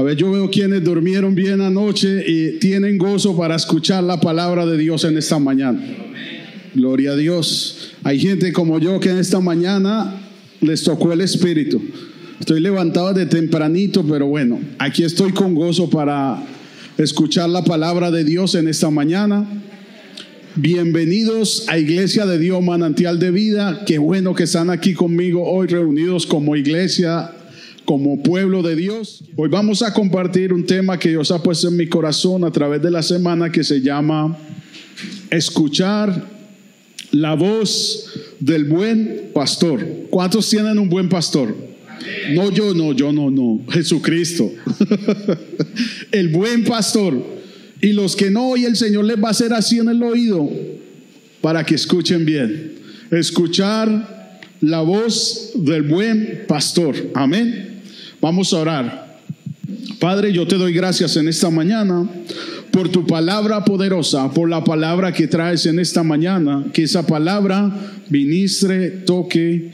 A ver, yo veo quienes durmieron bien anoche y tienen gozo para escuchar la palabra de Dios en esta mañana. Gloria a Dios. Hay gente como yo que en esta mañana les tocó el Espíritu. Estoy levantado de tempranito, pero bueno, aquí estoy con gozo para escuchar la palabra de Dios en esta mañana. Bienvenidos a Iglesia de Dios Manantial de Vida. Qué bueno que están aquí conmigo hoy reunidos como iglesia como pueblo de Dios. Hoy vamos a compartir un tema que Dios ha puesto en mi corazón a través de la semana que se llama Escuchar la voz del buen pastor. ¿Cuántos tienen un buen pastor? No, yo no, yo no, no. Jesucristo. el buen pastor. Y los que no, hoy el Señor les va a hacer así en el oído para que escuchen bien. Escuchar la voz del buen pastor. Amén. Vamos a orar. Padre, yo te doy gracias en esta mañana por tu palabra poderosa, por la palabra que traes en esta mañana, que esa palabra ministre, toque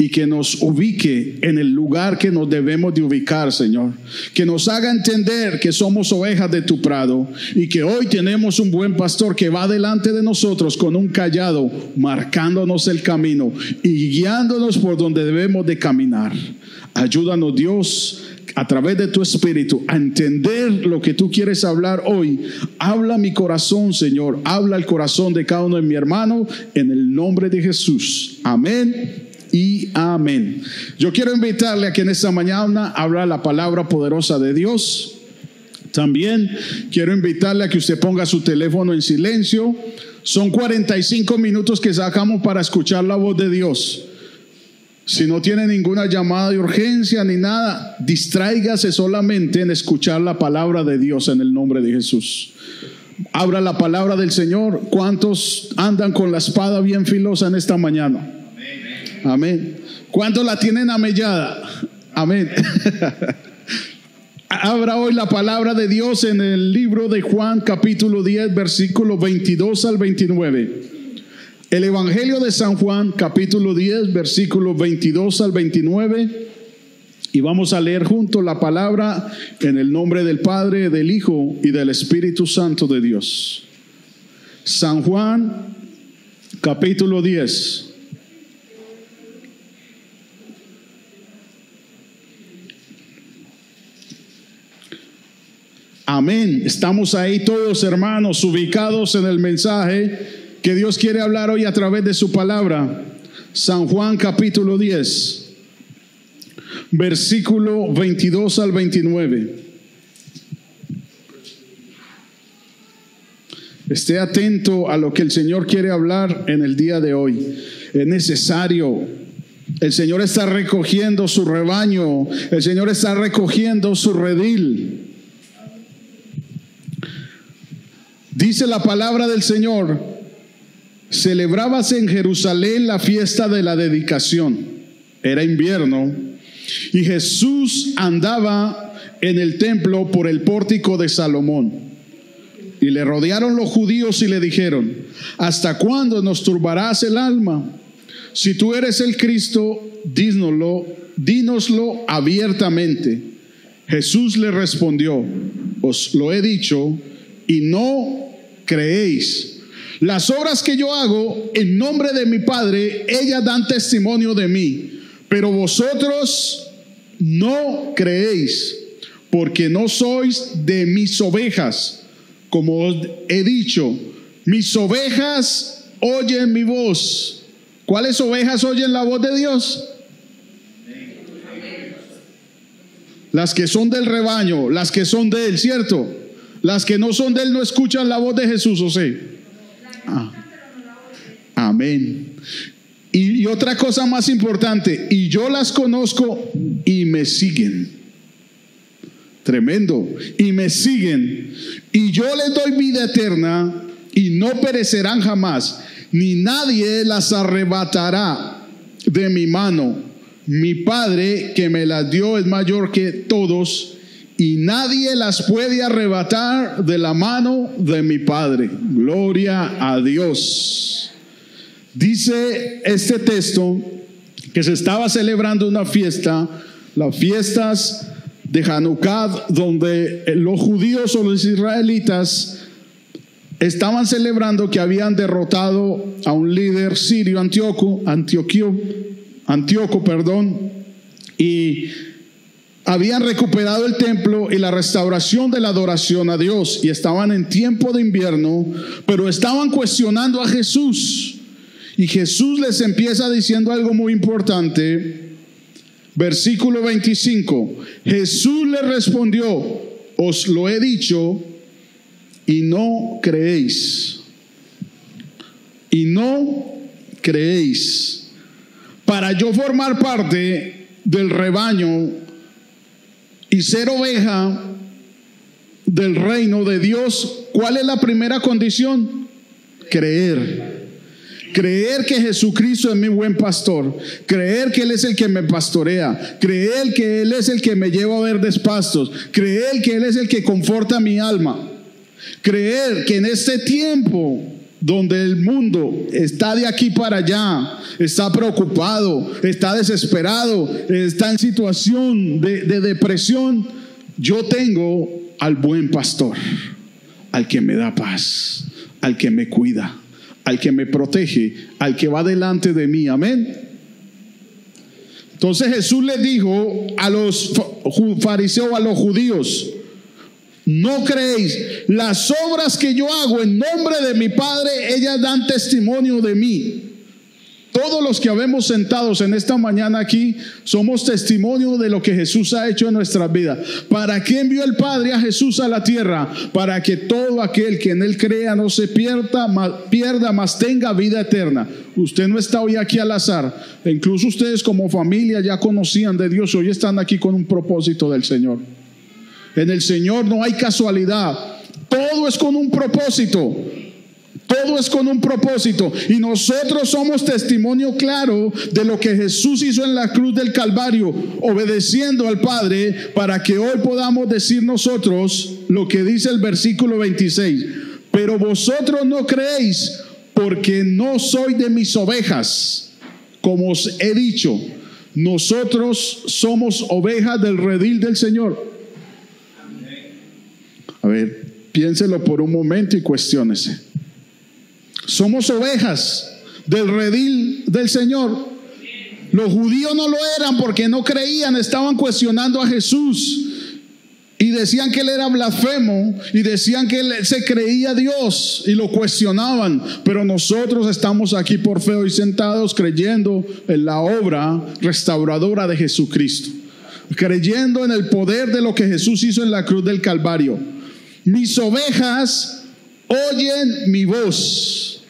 y que nos ubique en el lugar que nos debemos de ubicar, Señor. Que nos haga entender que somos ovejas de tu prado y que hoy tenemos un buen pastor que va delante de nosotros con un callado, marcándonos el camino y guiándonos por donde debemos de caminar. Ayúdanos Dios a través de tu espíritu a entender lo que tú quieres hablar hoy. Habla mi corazón, Señor. Habla el corazón de cada uno de mi hermano en el nombre de Jesús. Amén y amén. Yo quiero invitarle a que en esta mañana habla la palabra poderosa de Dios. También quiero invitarle a que usted ponga su teléfono en silencio. Son 45 minutos que sacamos para escuchar la voz de Dios. Si no tiene ninguna llamada de urgencia ni nada, distráigase solamente en escuchar la palabra de Dios en el nombre de Jesús. Abra la palabra del Señor. ¿Cuántos andan con la espada bien filosa en esta mañana? Amén. ¿Cuántos la tienen amellada? Amén. Abra hoy la palabra de Dios en el libro de Juan capítulo 10 versículo 22 al 29. El Evangelio de San Juan, capítulo 10, versículos 22 al 29. Y vamos a leer junto la palabra en el nombre del Padre, del Hijo y del Espíritu Santo de Dios. San Juan, capítulo 10. Amén. Estamos ahí todos hermanos ubicados en el mensaje que Dios quiere hablar hoy a través de su palabra. San Juan capítulo 10, versículo 22 al 29. Esté atento a lo que el Señor quiere hablar en el día de hoy. Es necesario. El Señor está recogiendo su rebaño. El Señor está recogiendo su redil. Dice la palabra del Señor celebrábase en Jerusalén la fiesta de la dedicación. Era invierno y Jesús andaba en el templo por el pórtico de Salomón. Y le rodearon los judíos y le dijeron, ¿hasta cuándo nos turbarás el alma? Si tú eres el Cristo, dínoslo, dínoslo abiertamente. Jesús le respondió, os lo he dicho y no creéis. Las obras que yo hago en nombre de mi Padre, ellas dan testimonio de mí, pero vosotros no creéis, porque no sois de mis ovejas, como os he dicho, mis ovejas oyen mi voz. ¿Cuáles ovejas oyen la voz de Dios? Las que son del rebaño, las que son de él, ¿cierto? Las que no son de él no escuchan la voz de Jesús, ¿o sí? Ah. Amén. Y, y otra cosa más importante, y yo las conozco y me siguen. Tremendo. Y me siguen. Y yo les doy vida eterna y no perecerán jamás, ni nadie las arrebatará de mi mano. Mi Padre que me las dio es mayor que todos y nadie las puede arrebatar de la mano de mi Padre. Gloria a Dios. Dice este texto que se estaba celebrando una fiesta, las fiestas de Hanukkah, donde los judíos o los israelitas estaban celebrando que habían derrotado a un líder sirio, Antíoco, Antioquio, Antíoco, perdón, y habían recuperado el templo y la restauración de la adoración a Dios y estaban en tiempo de invierno, pero estaban cuestionando a Jesús. Y Jesús les empieza diciendo algo muy importante. Versículo 25. Jesús le respondió, os lo he dicho y no creéis. Y no creéis. Para yo formar parte del rebaño y ser oveja del reino de Dios, ¿cuál es la primera condición? Creer. Creer que Jesucristo es mi buen pastor, creer que Él es el que me pastorea, creer que Él es el que me lleva a ver despastos, creer que Él es el que conforta mi alma, creer que en este tiempo donde el mundo está de aquí para allá, está preocupado, está desesperado, está en situación de, de depresión, yo tengo al buen pastor, al que me da paz, al que me cuida, al que me protege, al que va delante de mí. Amén. Entonces Jesús le dijo a los fariseos, a los judíos, no creéis, las obras que yo hago en nombre de mi Padre, ellas dan testimonio de mí. Todos los que habemos sentados en esta mañana aquí somos testimonio de lo que Jesús ha hecho en nuestra vida. ¿Para qué envió el Padre a Jesús a la tierra? Para que todo aquel que en Él crea no se pierda, pierda, más tenga vida eterna. Usted no está hoy aquí al azar. Incluso ustedes como familia ya conocían de Dios. Hoy están aquí con un propósito del Señor. En el Señor no hay casualidad. Todo es con un propósito. Todo es con un propósito. Y nosotros somos testimonio claro de lo que Jesús hizo en la cruz del Calvario, obedeciendo al Padre, para que hoy podamos decir nosotros lo que dice el versículo 26. Pero vosotros no creéis porque no soy de mis ovejas, como os he dicho. Nosotros somos ovejas del redil del Señor. A ver, piénselo por un momento y cuestiónese. Somos ovejas del redil del Señor. Los judíos no lo eran porque no creían, estaban cuestionando a Jesús. Y decían que él era blasfemo y decían que él se creía Dios y lo cuestionaban. Pero nosotros estamos aquí por fe hoy sentados creyendo en la obra restauradora de Jesucristo. Creyendo en el poder de lo que Jesús hizo en la cruz del Calvario. Mis ovejas oyen mi voz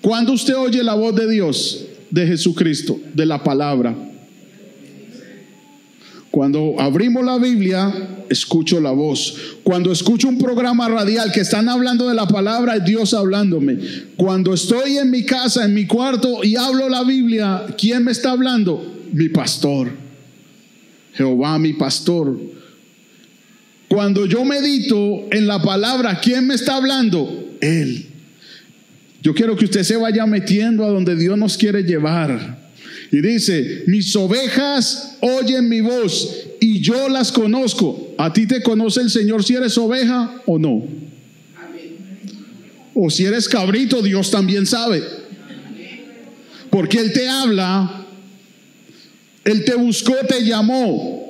cuando usted oye la voz de Dios, de Jesucristo, de la palabra? Cuando abrimos la Biblia, escucho la voz. Cuando escucho un programa radial que están hablando de la palabra, es Dios hablándome. Cuando estoy en mi casa, en mi cuarto y hablo la Biblia, ¿quién me está hablando? Mi pastor. Jehová, mi pastor. Cuando yo medito en la palabra, ¿quién me está hablando? Él. Yo quiero que usted se vaya metiendo a donde Dios nos quiere llevar. Y dice, mis ovejas oyen mi voz y yo las conozco. ¿A ti te conoce el Señor si eres oveja o no? O si eres cabrito, Dios también sabe. Porque Él te habla, Él te buscó, te llamó.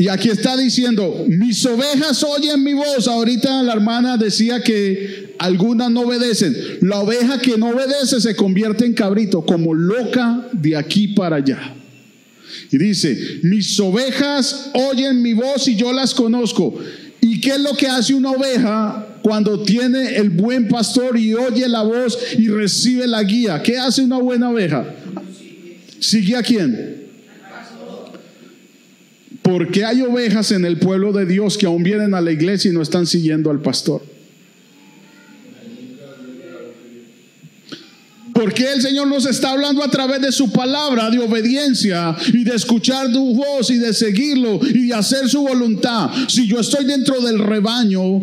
Y aquí está diciendo, mis ovejas oyen mi voz. Ahorita la hermana decía que algunas no obedecen. La oveja que no obedece se convierte en cabrito, como loca de aquí para allá. Y dice, mis ovejas oyen mi voz y yo las conozco. ¿Y qué es lo que hace una oveja cuando tiene el buen pastor y oye la voz y recibe la guía? ¿Qué hace una buena oveja? ¿Sigue a quién? Porque hay ovejas en el pueblo de Dios que aún vienen a la iglesia y no están siguiendo al pastor? Porque el Señor nos está hablando a través de su palabra de obediencia y de escuchar tu voz y de seguirlo y de hacer su voluntad. Si yo estoy dentro del rebaño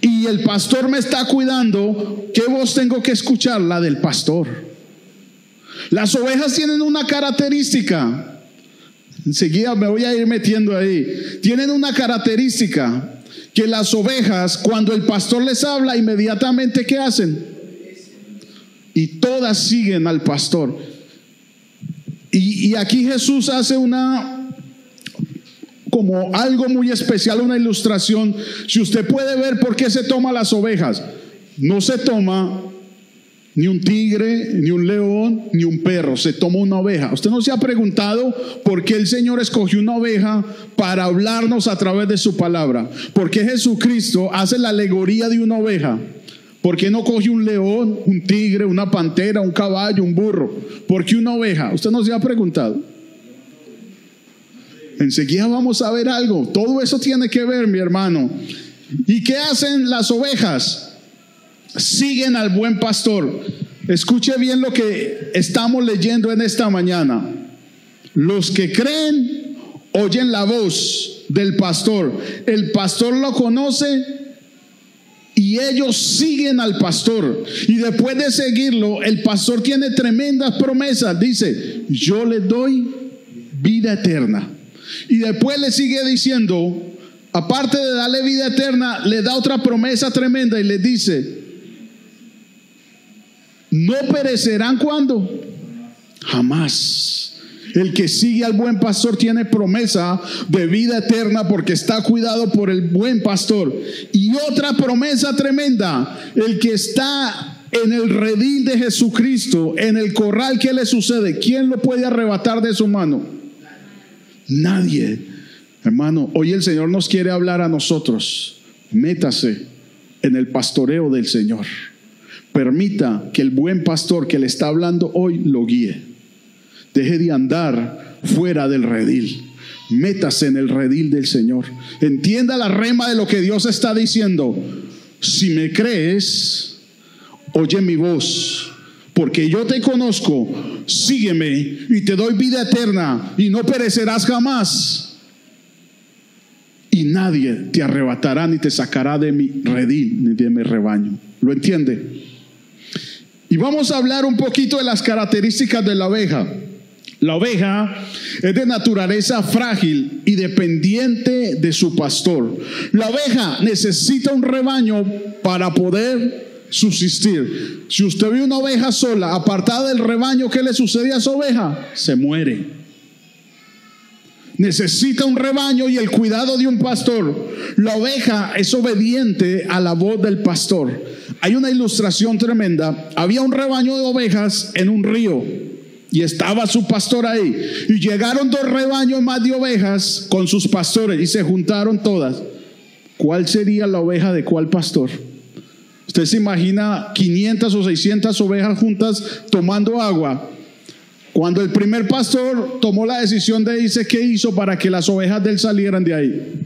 y el pastor me está cuidando, ¿qué voz tengo que escuchar? La del pastor. Las ovejas tienen una característica Enseguida me voy a ir metiendo ahí. Tienen una característica que las ovejas, cuando el pastor les habla, inmediatamente ¿qué hacen? Y todas siguen al pastor. Y, y aquí Jesús hace una, como algo muy especial, una ilustración. Si usted puede ver por qué se toma las ovejas, no se toma ni un tigre, ni un león, ni un perro. Se toma una oveja. ¿Usted no se ha preguntado por qué el Señor escogió una oveja para hablarnos a través de su palabra? ¿Por qué Jesucristo hace la alegoría de una oveja? ¿Por qué no coge un león, un tigre, una pantera, un caballo, un burro? ¿Por qué una oveja? ¿Usted no se ha preguntado? Enseguida vamos a ver algo. Todo eso tiene que ver, mi hermano. ¿Y qué hacen las ovejas? Siguen al buen pastor. Escuche bien lo que estamos leyendo en esta mañana. Los que creen oyen la voz del pastor. El pastor lo conoce y ellos siguen al pastor. Y después de seguirlo, el pastor tiene tremendas promesas. Dice, yo le doy vida eterna. Y después le sigue diciendo, aparte de darle vida eterna, le da otra promesa tremenda y le dice, no perecerán cuando? Jamás. El que sigue al buen pastor tiene promesa de vida eterna porque está cuidado por el buen pastor. Y otra promesa tremenda, el que está en el redil de Jesucristo, en el corral, ¿qué le sucede? ¿Quién lo puede arrebatar de su mano? Nadie. Hermano, hoy el Señor nos quiere hablar a nosotros. Métase en el pastoreo del Señor. Permita que el buen pastor que le está hablando hoy lo guíe. Deje de andar fuera del redil. Métase en el redil del Señor. Entienda la rema de lo que Dios está diciendo. Si me crees, oye mi voz. Porque yo te conozco, sígueme y te doy vida eterna y no perecerás jamás. Y nadie te arrebatará ni te sacará de mi redil ni de mi rebaño. ¿Lo entiende? Y vamos a hablar un poquito de las características de la oveja. La oveja es de naturaleza frágil y dependiente de su pastor. La oveja necesita un rebaño para poder subsistir. Si usted ve una oveja sola, apartada del rebaño, ¿qué le sucede a esa oveja? Se muere. Necesita un rebaño y el cuidado de un pastor. La oveja es obediente a la voz del pastor hay una ilustración tremenda. Había un rebaño de ovejas en un río y estaba su pastor ahí. Y llegaron dos rebaños más de ovejas con sus pastores y se juntaron todas. ¿Cuál sería la oveja de cuál pastor? Usted se imagina 500 o 600 ovejas juntas tomando agua. Cuando el primer pastor tomó la decisión de irse, ¿qué hizo para que las ovejas de él salieran de ahí?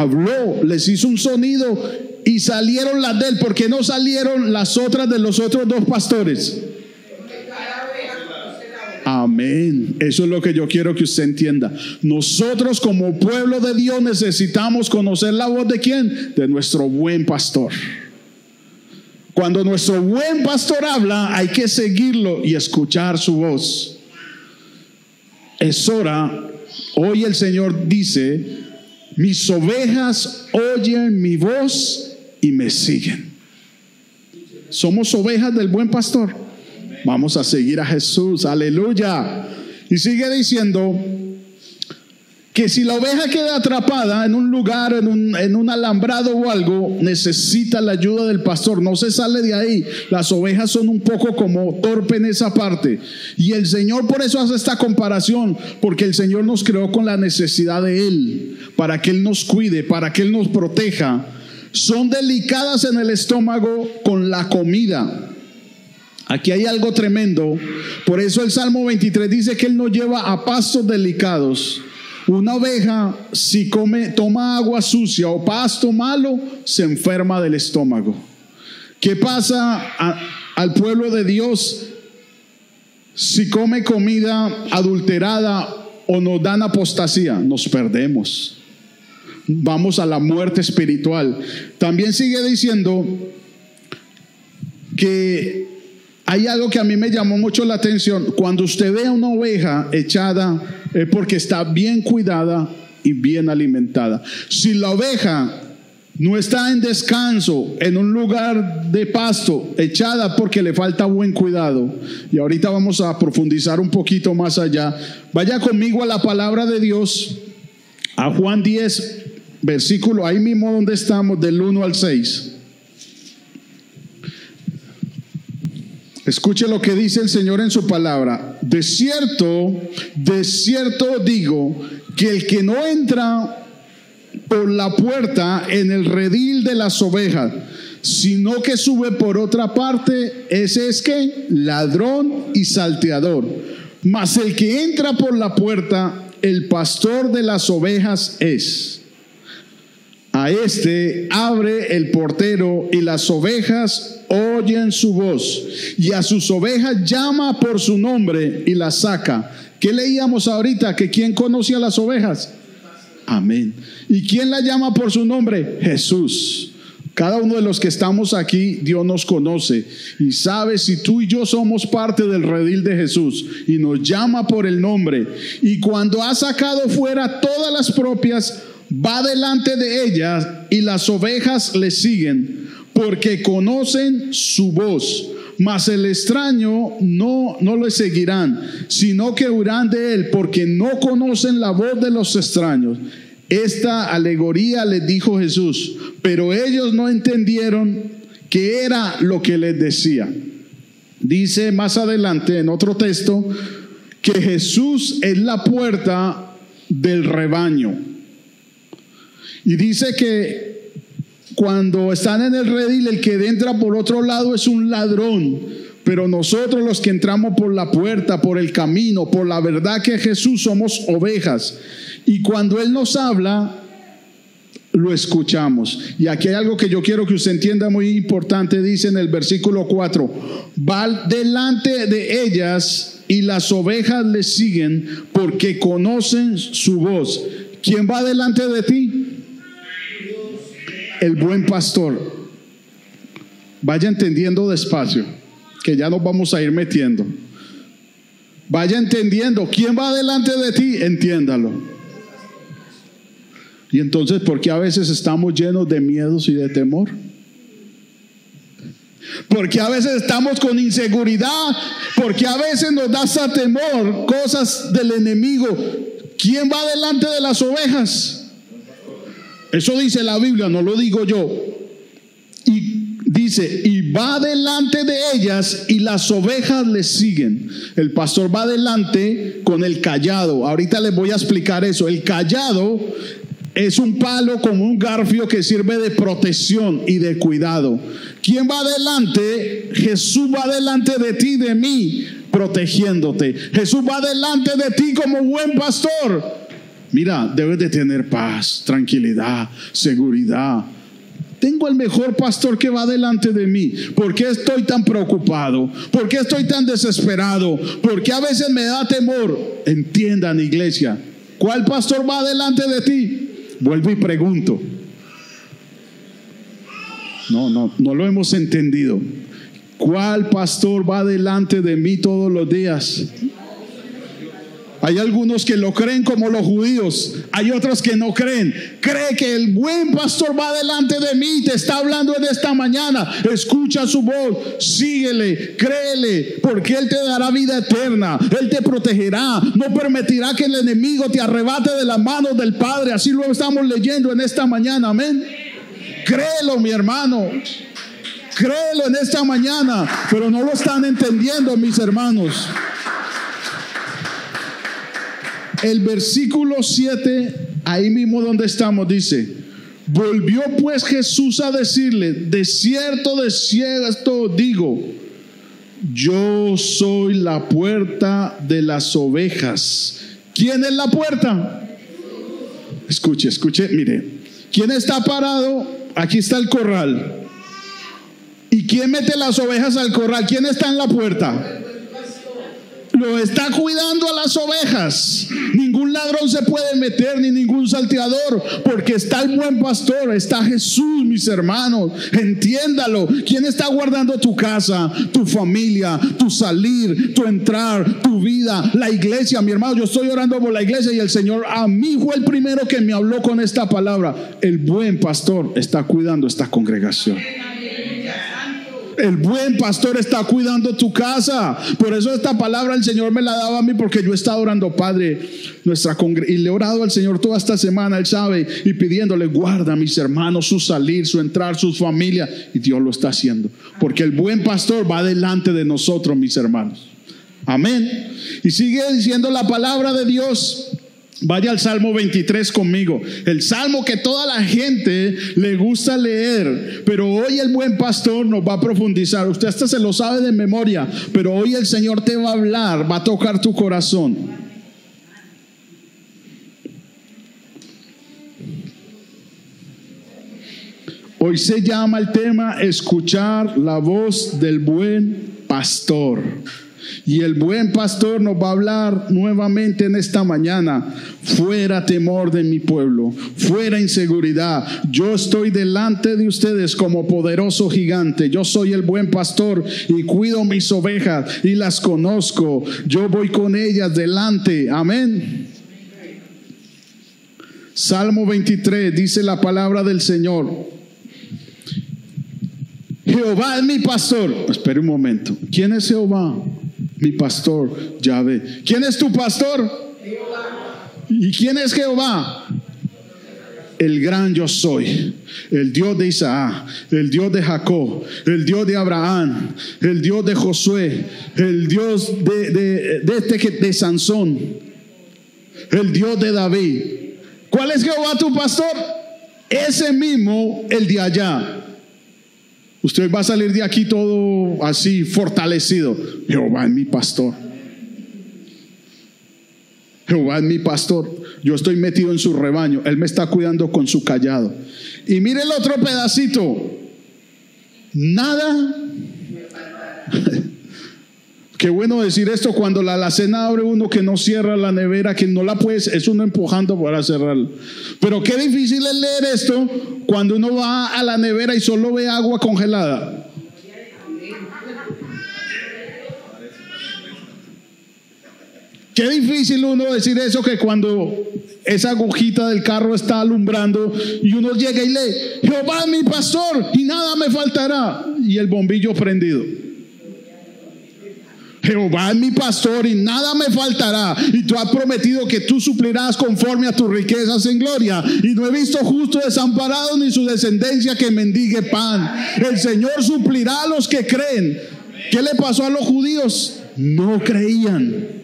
habló, les hizo un sonido y salieron las de él, porque no salieron las otras de los otros dos pastores. Amén. Eso es lo que yo quiero que usted entienda. Nosotros como pueblo de Dios necesitamos conocer la voz de quién? De nuestro buen pastor. Cuando nuestro buen pastor habla, hay que seguirlo y escuchar su voz. Es hora, hoy el Señor dice, mis ovejas oyen mi voz y me siguen. Somos ovejas del buen pastor. Vamos a seguir a Jesús. Aleluya. Y sigue diciendo, que si la oveja queda atrapada en un lugar, en un, alambrado o algo, necesita la ayuda del pastor, no se sale de ahí. Las ovejas son un poco como torpe en esa parte. Y el Señor por eso hace esta comparación, porque el Señor nos creó con la necesidad de Él, para que Él nos cuide, para que Él nos proteja. Son delicadas en el estómago con la comida. Aquí hay algo tremendo. Por eso el Salmo 23 dice que Él nos lleva a pastos delicados una oveja, si come, toma agua sucia o pasto malo, se enferma del estómago. ¿Qué pasa al pueblo de Dios si come comida adulterada o nos dan apostasía? Nos perdemos. Vamos a la muerte espiritual. También sigue diciendo que hay algo que a mí me llamó mucho la atención. Cuando usted ve a una oveja echada, es porque está bien cuidada y bien alimentada. Si la oveja no está en descanso, en un lugar de pasto, echada porque le falta buen cuidado. Y ahorita vamos a profundizar un poquito más allá. Vaya conmigo a la palabra de Dios, a Juan 10, versículo, ahí mismo donde estamos, del 1 al 6. Escuche lo que dice el Señor en su palabra. De cierto, de cierto digo que el que no entra por la puerta en el redil de las ovejas, sino que sube por otra parte, ese es que ladrón y salteador. Mas el que entra por la puerta, el pastor de las ovejas es. A este abre el portero y las ovejas oyen su voz y a sus ovejas llama por su nombre y las saca. ¿Qué leíamos ahorita? Que quién conoce a las ovejas. Amén. ¿Y quién la llama por su nombre? Jesús. Cada uno de los que estamos aquí, Dios nos conoce y sabe si tú y yo somos parte del redil de Jesús y nos llama por el nombre. Y cuando ha sacado fuera todas las propias, va delante de ellas y las ovejas le siguen porque conocen su voz. Mas el extraño no, no le seguirán, sino que huirán de él porque no conocen la voz de los extraños. Esta alegoría les dijo Jesús, pero ellos no entendieron qué era lo que les decía. Dice más adelante en otro texto que Jesús es la puerta del rebaño. Y dice que cuando están en el redil, el que entra por otro lado es un ladrón. Pero nosotros los que entramos por la puerta, por el camino, por la verdad que Jesús somos ovejas. Y cuando Él nos habla, lo escuchamos. Y aquí hay algo que yo quiero que usted entienda muy importante, dice en el versículo 4, va delante de ellas y las ovejas le siguen porque conocen su voz. ¿Quién va delante de ti? El buen pastor. Vaya entendiendo despacio, que ya nos vamos a ir metiendo. Vaya entendiendo, ¿quién va delante de ti? Entiéndalo. Y entonces, ¿por qué a veces estamos llenos de miedos y de temor? Porque a veces estamos con inseguridad, porque a veces nos da hasta temor cosas del enemigo. ¿Quién va delante de las ovejas? Eso dice la Biblia, no lo digo yo. Y dice, y va delante de ellas y las ovejas le siguen. El pastor va delante con el callado. Ahorita les voy a explicar eso. El callado es un palo con un garfio que sirve de protección y de cuidado. ¿Quién va delante? Jesús va delante de ti, de mí, protegiéndote. Jesús va delante de ti como buen pastor Mira, debes de tener paz, tranquilidad, seguridad. Tengo el mejor pastor que va delante de mí. ¿Por qué estoy tan preocupado? ¿Por qué estoy tan desesperado? ¿Por qué a veces me da temor? Entiendan, iglesia. ¿Cuál pastor va delante de ti? Vuelvo y pregunto. No, no, no lo hemos entendido. ¿Cuál pastor va delante de mí todos los días? Hay algunos que lo creen como los judíos, hay otros que no creen. Cree que el buen pastor va delante de mí, te está hablando en esta mañana. Escucha su voz, síguele, créele, porque Él te dará vida eterna, Él te protegerá, no permitirá que el enemigo te arrebate de las manos del Padre. Así lo estamos leyendo en esta mañana, amén. Créelo, mi hermano. Créelo en esta mañana, pero no lo están entendiendo, mis hermanos. El versículo 7, ahí mismo donde estamos, dice, volvió pues Jesús a decirle, de cierto, de cierto digo, yo soy la puerta de las ovejas. ¿Quién es la puerta? Escuche, escuche, mire, ¿quién está parado? Aquí está el corral. ¿Y quién mete las ovejas al corral? ¿Quién está en la puerta? Lo está cuidando a las ovejas. Ningún ladrón se puede meter ni ningún salteador porque está el buen pastor, está Jesús, mis hermanos. Entiéndalo. ¿Quién está guardando tu casa, tu familia, tu salir, tu entrar, tu vida, la iglesia? Mi hermano, yo estoy orando por la iglesia y el Señor a mí fue el primero que me habló con esta palabra. El buen pastor está cuidando esta congregación. El buen pastor está cuidando tu casa. Por eso esta palabra el Señor me la daba a mí porque yo estaba orando, Padre, nuestra y le he orado al Señor toda esta semana, Él sabe, y pidiéndole, guarda a mis hermanos, su salir, su entrar, sus familias. Y Dios lo está haciendo. Porque el buen pastor va delante de nosotros, mis hermanos. Amén. Y sigue diciendo la palabra de Dios. Vaya al Salmo 23 conmigo. El salmo que toda la gente le gusta leer. Pero hoy el buen pastor nos va a profundizar. Usted hasta se lo sabe de memoria. Pero hoy el Señor te va a hablar, va a tocar tu corazón. Hoy se llama el tema escuchar la voz del buen pastor. Y el buen pastor nos va a hablar nuevamente en esta mañana. Fuera temor de mi pueblo, fuera inseguridad. Yo estoy delante de ustedes como poderoso gigante. Yo soy el buen pastor y cuido mis ovejas y las conozco. Yo voy con ellas delante. Amén. Salmo 23 dice la palabra del Señor. Jehová es mi pastor. Espere un momento. ¿Quién es Jehová? Mi pastor, Yahvé. ¿Quién es tu pastor? ¿Y quién es Jehová? El gran yo soy, el Dios de Isaac, el Dios de Jacob, el Dios de Abraham, el Dios de Josué, el Dios de, de, de, este, de Sansón, el Dios de David. ¿Cuál es Jehová tu pastor? Ese mismo, el de allá. Usted va a salir de aquí todo así fortalecido. Jehová es mi pastor. Jehová es mi pastor. Yo estoy metido en su rebaño. Él me está cuidando con su callado. Y mire el otro pedacito. Nada Qué bueno decir esto cuando la alacena abre uno que no cierra la nevera, que no la puedes, es uno empujando para cerrarla. Pero qué difícil es leer esto cuando uno va a la nevera y solo ve agua congelada. Qué difícil uno decir eso que cuando esa agujita del carro está alumbrando y uno llega y lee, Jehová mi pastor y nada me faltará. Y el bombillo prendido. Jehová es mi pastor y nada me faltará. Y tú has prometido que tú suplirás conforme a tus riquezas en gloria. Y no he visto justo desamparado ni su descendencia que mendigue pan. El Señor suplirá a los que creen. ¿Qué le pasó a los judíos? No creían.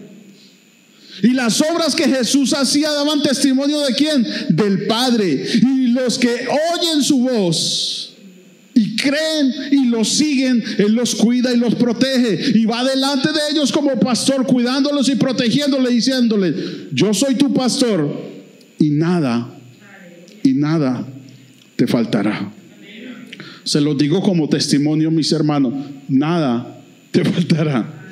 Y las obras que Jesús hacía daban testimonio de quién? Del Padre. Y los que oyen su voz y creen y los siguen, Él los cuida y los protege y va delante de ellos como pastor, cuidándolos y protegiéndoles, diciéndoles, yo soy tu pastor y nada, y nada te faltará. Se los digo como testimonio, mis hermanos, nada te faltará.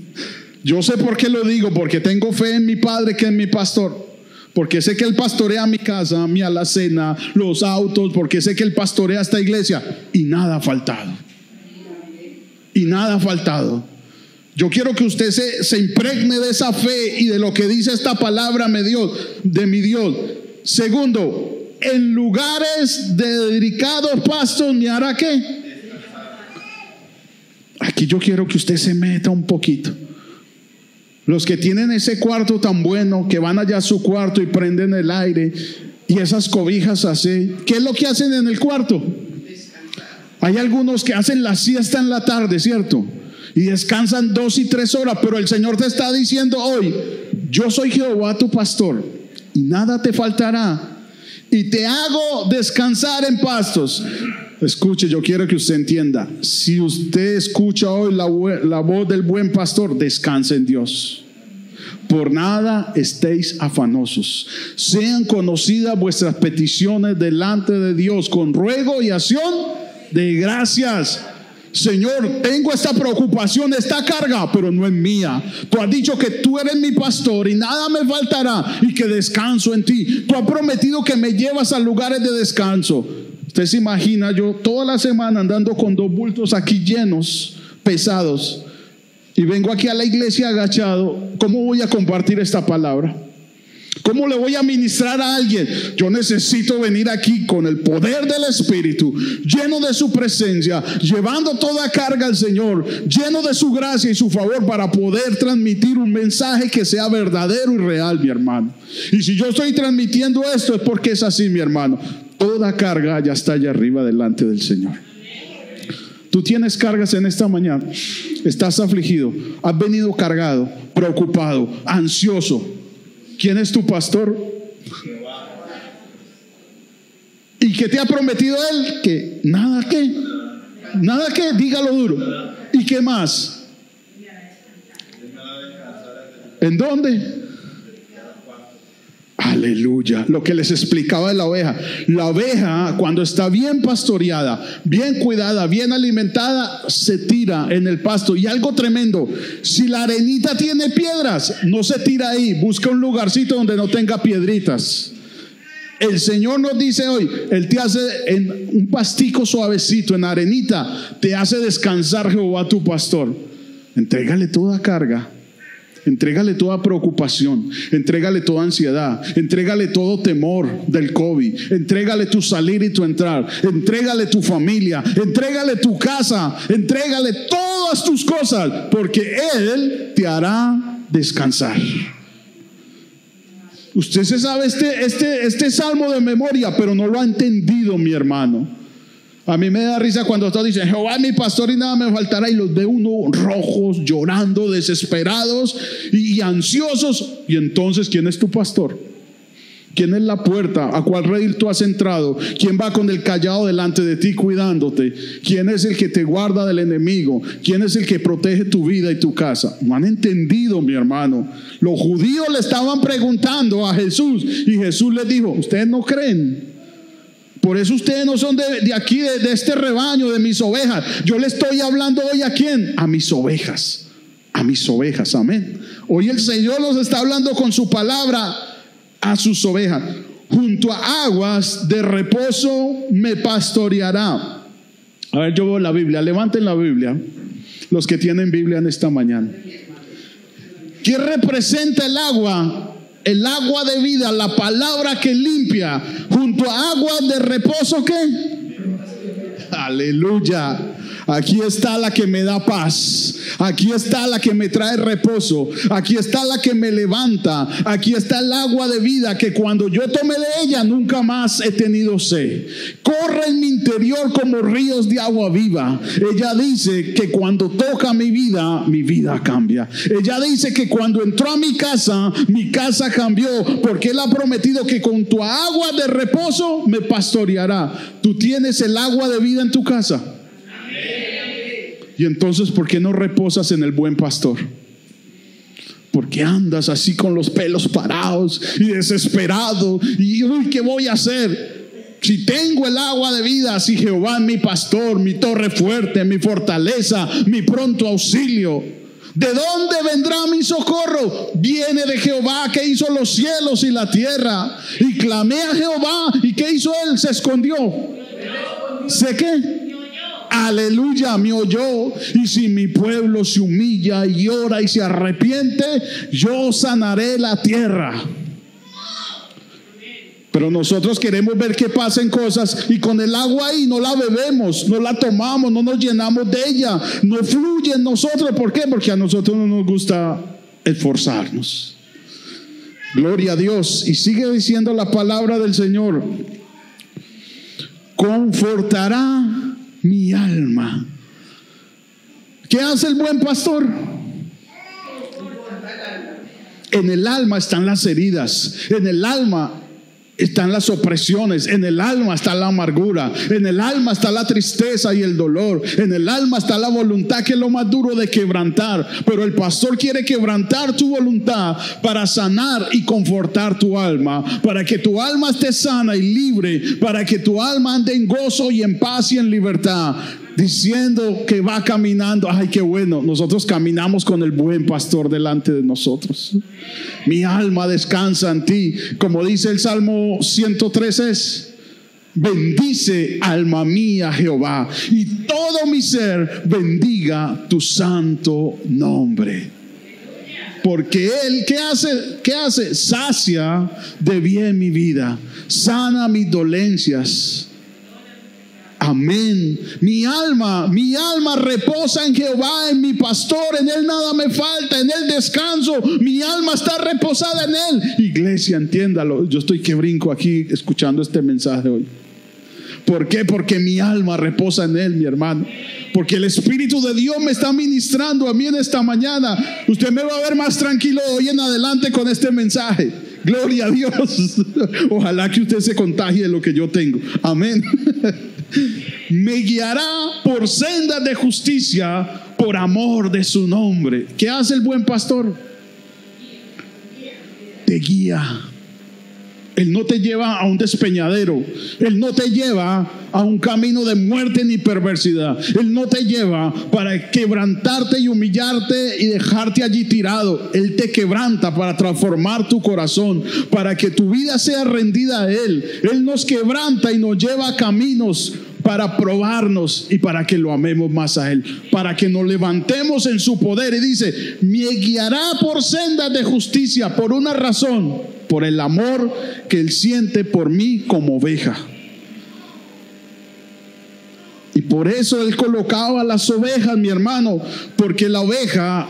Yo sé por qué lo digo, porque tengo fe en mi Padre que es mi pastor. Porque sé que Él pastorea mi casa, mi alacena, los autos, porque sé que Él pastorea esta iglesia y nada ha faltado. Y nada ha faltado. Yo quiero que usted se, se impregne de esa fe y de lo que dice esta palabra de, Dios, de mi Dios. Segundo, en lugares de dedicados pastos me hará qué. Aquí yo quiero que usted se meta un poquito. Los que tienen ese cuarto tan bueno, que van allá a su cuarto y prenden el aire y esas cobijas así, ¿qué es lo que hacen en el cuarto? Hay algunos que hacen la siesta en la tarde, ¿cierto? Y descansan dos y tres horas, pero el Señor te está diciendo hoy, yo soy Jehová tu pastor y nada te faltará. Y te hago descansar en pastos. Escuche, yo quiero que usted entienda, si usted escucha hoy la, la voz del buen pastor, descanse en Dios. Por nada estéis afanosos. Sean conocidas vuestras peticiones delante de Dios con ruego y acción de gracias. Señor, tengo esta preocupación, esta carga, pero no es mía. Tú has dicho que tú eres mi pastor y nada me faltará y que descanso en ti. Tú has prometido que me llevas a lugares de descanso. Usted se imagina yo toda la semana andando con dos bultos aquí llenos, pesados, y vengo aquí a la iglesia agachado. ¿Cómo voy a compartir esta palabra? ¿Cómo le voy a ministrar a alguien? Yo necesito venir aquí con el poder del Espíritu, lleno de su presencia, llevando toda carga al Señor, lleno de su gracia y su favor para poder transmitir un mensaje que sea verdadero y real, mi hermano. Y si yo estoy transmitiendo esto es porque es así, mi hermano. Toda carga ya está allá arriba delante del Señor. Tú tienes cargas en esta mañana, estás afligido, has venido cargado, preocupado, ansioso ¿Quién es tu pastor? ¿Y qué te ha prometido él? Que nada que, nada que, dígalo duro. ¿Y qué más? ¿En dónde? Aleluya. Lo que les explicaba de la oveja. La oveja, cuando está bien pastoreada, bien cuidada, bien alimentada, se tira en el pasto. Y algo tremendo, si la arenita tiene piedras, no se tira ahí. Busca un lugarcito donde no tenga piedritas. El Señor nos dice hoy, Él te hace en un pastico suavecito, en arenita, te hace descansar Jehová tu pastor. Entrégale toda carga Entrégale toda preocupación, entrégale toda ansiedad, entrégale todo temor del COVID, entrégale tu salir y tu entrar, entrégale tu familia, entrégale tu casa, entrégale todas tus cosas, porque Él te hará descansar. Usted se sabe este, este, este salmo de memoria, pero no lo ha entendido, mi hermano. A mí me da risa cuando todos dicen, Jehová mi pastor y nada me faltará. Y los ve uno rojos, llorando, desesperados y, ansiosos. Y entonces, ¿quién es tu pastor? ¿Quién es la puerta? ¿A cuál rey tú has entrado? ¿Quién va con el callado delante de ti cuidándote? ¿Quién es el que te guarda del enemigo? ¿Quién es el que protege tu vida y tu casa? No han entendido, mi hermano. Los judíos le estaban preguntando a Jesús y Jesús les dijo, ¿ustedes no creen? Por eso ustedes no son de, aquí, de, este rebaño, de mis ovejas. Yo le estoy hablando hoy a quién? A mis ovejas. A mis ovejas, amén. Hoy el Señor los está hablando con su palabra a sus ovejas. Junto a aguas de reposo me pastoreará. A ver, yo veo la Biblia. Levanten la Biblia. Los que tienen Biblia en esta mañana. ¿Qué representa el agua? El agua de vida, la palabra que limpia, junto a agua de reposo ¿qué? Aleluya. Aquí está la que me da paz. Aquí está la que me trae reposo. Aquí está la que me levanta. Aquí está el agua de vida que cuando yo tome de ella nunca más he tenido sed. Corre en mi interior como ríos de agua viva. Ella dice que cuando toca mi vida, mi vida cambia. Ella dice que cuando entró a mi casa, mi casa cambió porque Él ha prometido que con tu agua de reposo me pastoreará. Tú tienes el agua de vida en tu casa. Y entonces, ¿por qué no reposas en el buen pastor? Porque andas así con los pelos parados y desesperado. Y uy, ¿qué voy a hacer? Si tengo el agua de vida, si Jehová es mi pastor, mi torre fuerte, mi fortaleza, mi pronto auxilio. ¿De dónde vendrá mi socorro? Viene de Jehová que hizo los cielos y la tierra. Y clamé a Jehová. ¿Y qué hizo él? Se escondió. ¿Sé qué? Aleluya, me oyó. Y si mi pueblo se humilla y llora y se arrepiente, yo sanaré la tierra. Pero nosotros queremos ver que pasen cosas y con el agua ahí no la bebemos, no la tomamos, no nos llenamos de ella, no fluye en nosotros. ¿Por qué? Porque a nosotros no nos gusta esforzarnos. Gloria a Dios. Y sigue diciendo la palabra del Señor. Confortará mi alma. ¿Qué hace el buen pastor? En el alma están las heridas, en el alma están las opresiones, en el alma está la amargura, en el alma está la tristeza y el dolor, en el alma está la voluntad que es lo más duro de quebrantar. Pero el pastor quiere quebrantar tu voluntad para sanar y confortar tu alma, para que tu alma esté sana y libre, para que tu alma ande en gozo y en paz y en libertad. Diciendo que va caminando. Ay, qué bueno. Nosotros caminamos con el buen pastor delante de nosotros. Mi alma descansa en ti. Como dice el Salmo 103 es. Bendice alma mía Jehová y todo mi ser bendiga tu santo nombre. Porque Él, ¿qué hace? ¿Qué hace? Sacia de bien mi vida, sana mis dolencias. Amén. Mi alma, mi alma reposa en Jehová, en mi pastor, en Él nada me falta, en Él descanso, mi alma está reposada en Él. Iglesia, entiéndalo, yo estoy que brinco aquí escuchando este mensaje hoy. ¿Por qué? Porque mi alma reposa en Él, mi hermano. Porque el Espíritu de Dios me está ministrando a mí en esta mañana. Usted me va a ver más tranquilo hoy en adelante con este mensaje. Gloria a Dios. Ojalá que usted se contagie de lo que yo tengo. Amén. Me guiará por sendas de justicia por amor de su nombre. ¿Qué hace el buen pastor? Te guía él no te lleva a un despeñadero. Él no te lleva a un camino de muerte ni perversidad. Él no te lleva para quebrantarte y humillarte y dejarte allí tirado. Él te quebranta para transformar tu corazón, para que tu vida sea rendida a Él. Él nos quebranta y nos lleva a caminos para probarnos y para que lo amemos más a Él, para que nos levantemos en su poder. Y dice, me guiará por sendas de justicia por una razón por el amor que Él siente por mí como oveja. Y por eso Él colocaba las ovejas, mi hermano, porque la oveja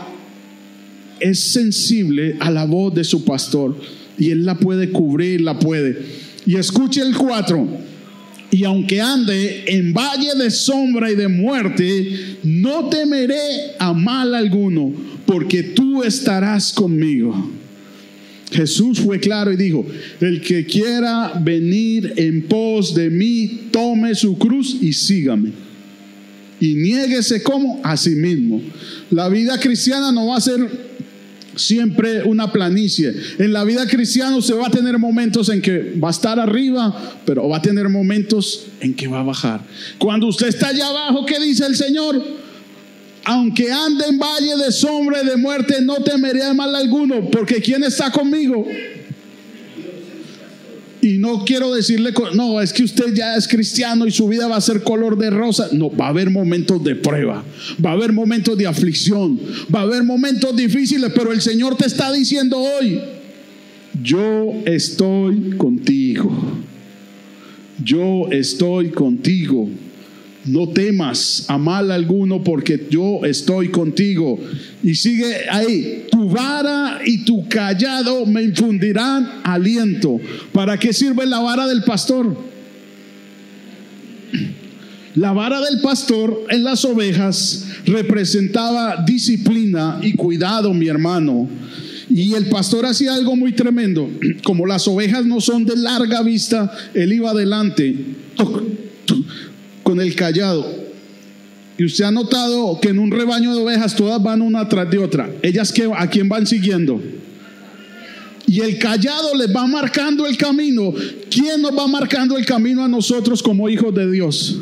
es sensible a la voz de su pastor y Él la puede cubrir, la puede. Y escuche el 4. Y aunque ande en valle de sombra y de muerte, no temeré a mal alguno, porque tú estarás conmigo. Jesús fue claro y dijo, el que quiera venir en pos de mí, tome su cruz y sígame. Y niéguese como a sí mismo. La vida cristiana no va a ser siempre una planicie. En la vida cristiana se va a tener momentos en que va a estar arriba, pero va a tener momentos en que va a bajar. Cuando usted está allá abajo, ¿qué dice el Señor? Aunque ande en valle de sombra y de muerte, no temeré mal alguno, porque ¿quién está conmigo? Y no quiero decirle, no, es que usted ya es cristiano y su vida va a ser color de rosa. No, va a haber momentos de prueba, va a haber momentos de aflicción, va a haber momentos difíciles, pero el Señor te está diciendo hoy, yo estoy contigo, yo estoy contigo. No temas a mal alguno porque yo estoy contigo. Y sigue ahí, tu vara y tu callado me infundirán aliento. ¿Para qué sirve la vara del pastor? La vara del pastor en las ovejas representaba disciplina y cuidado, mi hermano. Y el pastor hacía algo muy tremendo. Como las ovejas no son de larga vista, él iba adelante con el callado. Y usted ha notado que en un rebaño de ovejas todas van una tras de otra. Ellas que a quién van siguiendo. Y el callado les va marcando el camino. ¿Quién nos va marcando el camino a nosotros como hijos de Dios?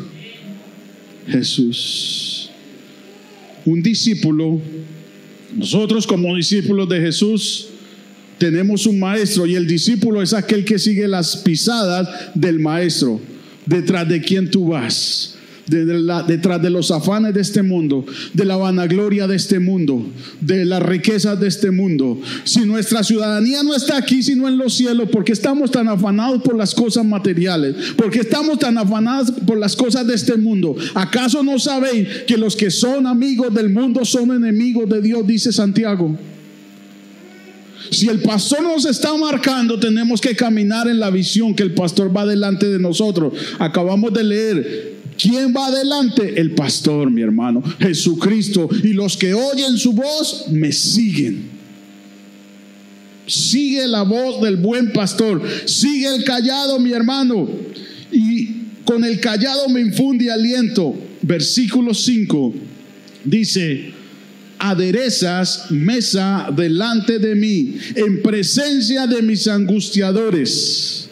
Jesús. Un discípulo, nosotros como discípulos de Jesús, tenemos un maestro y el discípulo es aquel que sigue las pisadas del maestro detrás de quién tú vas. detrás de los afanes de este mundo, de la vanagloria de este mundo, de las riquezas de este mundo. Si nuestra ciudadanía no está aquí, sino en los cielos, porque estamos tan afanados por las cosas materiales, porque estamos tan afanados por las cosas de este mundo. ¿Acaso no sabéis que los que son amigos del mundo son enemigos de Dios, dice Santiago? Si el pastor nos está marcando, tenemos que caminar en la visión que el pastor va delante de nosotros. Acabamos de leer, ¿quién va adelante? El pastor, mi hermano, Jesucristo. Y los que oyen su voz, me siguen. Sigue la voz del buen pastor. Sigue el callado, mi hermano. Y con el callado me infunde aliento. Versículo 5 dice, aderezas mesa delante de mí, en presencia de mis angustiadores.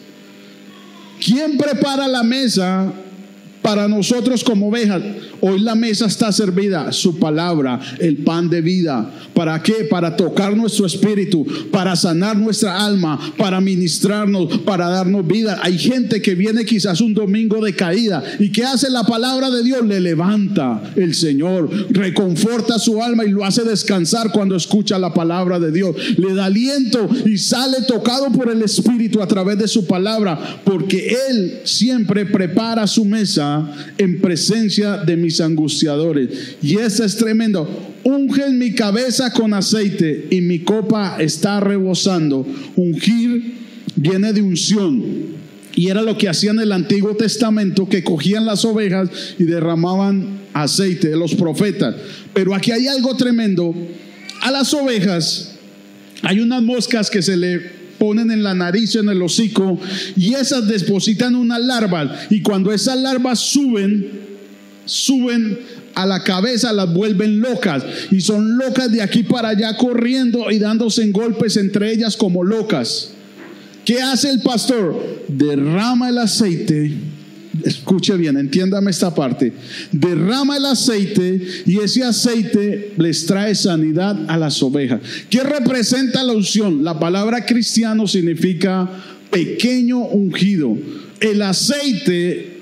¿Quién prepara la mesa para nosotros como ovejas. Hoy la mesa está servida, su palabra, el pan de vida. ¿Para qué? Para tocar nuestro espíritu, para sanar nuestra alma, para ministrarnos, para darnos vida. Hay gente que viene quizás un domingo de caída y que hace la palabra de Dios, le levanta el Señor, reconforta su alma y lo hace descansar cuando escucha la palabra de Dios. Le da aliento y sale tocado por el Espíritu a través de su palabra, porque Él siempre prepara su mesa en presencia de mis angustiadores. Y eso es tremendo. Unge mi cabeza con aceite y mi copa está rebosando. Ungir viene de unción. Y era lo que hacían en el Antiguo Testamento, que cogían las ovejas y derramaban aceite, de los profetas. Pero aquí hay algo tremendo. A las ovejas hay unas moscas que se le ponen en la nariz, en el hocico, y esas depositan unas larvas. Y cuando esas larvas suben, suben a la cabeza, las vuelven locas. Y son locas de aquí para allá corriendo y dándose en golpes entre ellas como locas. ¿Qué hace el pastor? Derrama el aceite. Escuche bien, entiéndame esta parte. Derrama el aceite y ese aceite les trae sanidad a las ovejas. ¿Qué representa la unción? La palabra cristiano significa pequeño ungido. El aceite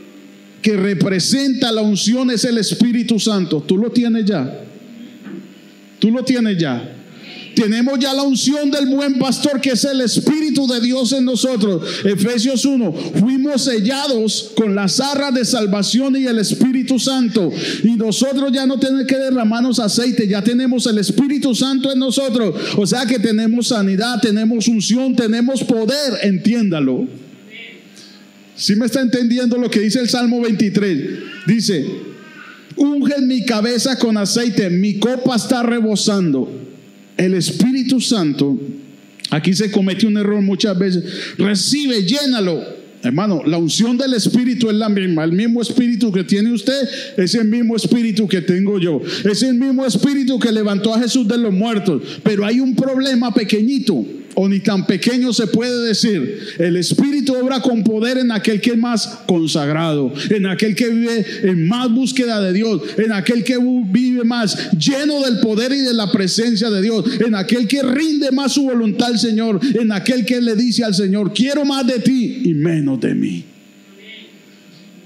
que representa la unción es el Espíritu Santo. ¿Tú lo tienes ya? ¿Tú lo tienes ya? Tenemos ya la unción del buen pastor que es el Espíritu de Dios en nosotros. Efesios 1, fuimos sellados con las arras de salvación y el Espíritu Santo. Y nosotros ya no tenemos que derramarnos aceite, ya tenemos el Espíritu Santo en nosotros. O sea que tenemos sanidad, tenemos unción, tenemos poder, entiéndalo. Si me está entendiendo lo que dice el Salmo 23, dice, unge mi cabeza con aceite, mi copa está rebosando el Espíritu Santo, aquí se comete un error muchas veces, recibe, llénalo. Hermano, la unción del Espíritu es la misma. El mismo Espíritu que tiene usted es el mismo Espíritu que tengo yo. Es el mismo Espíritu que levantó a Jesús de los muertos. Pero hay un problema pequeñito o ni tan pequeño se puede decir. El Espíritu obra con poder en aquel que es más consagrado, en aquel que vive en más búsqueda de Dios, en aquel que vive más lleno del poder y de la presencia de Dios, en aquel que rinde más su voluntad al Señor, en aquel que le dice al Señor, quiero más de ti y menos de mí.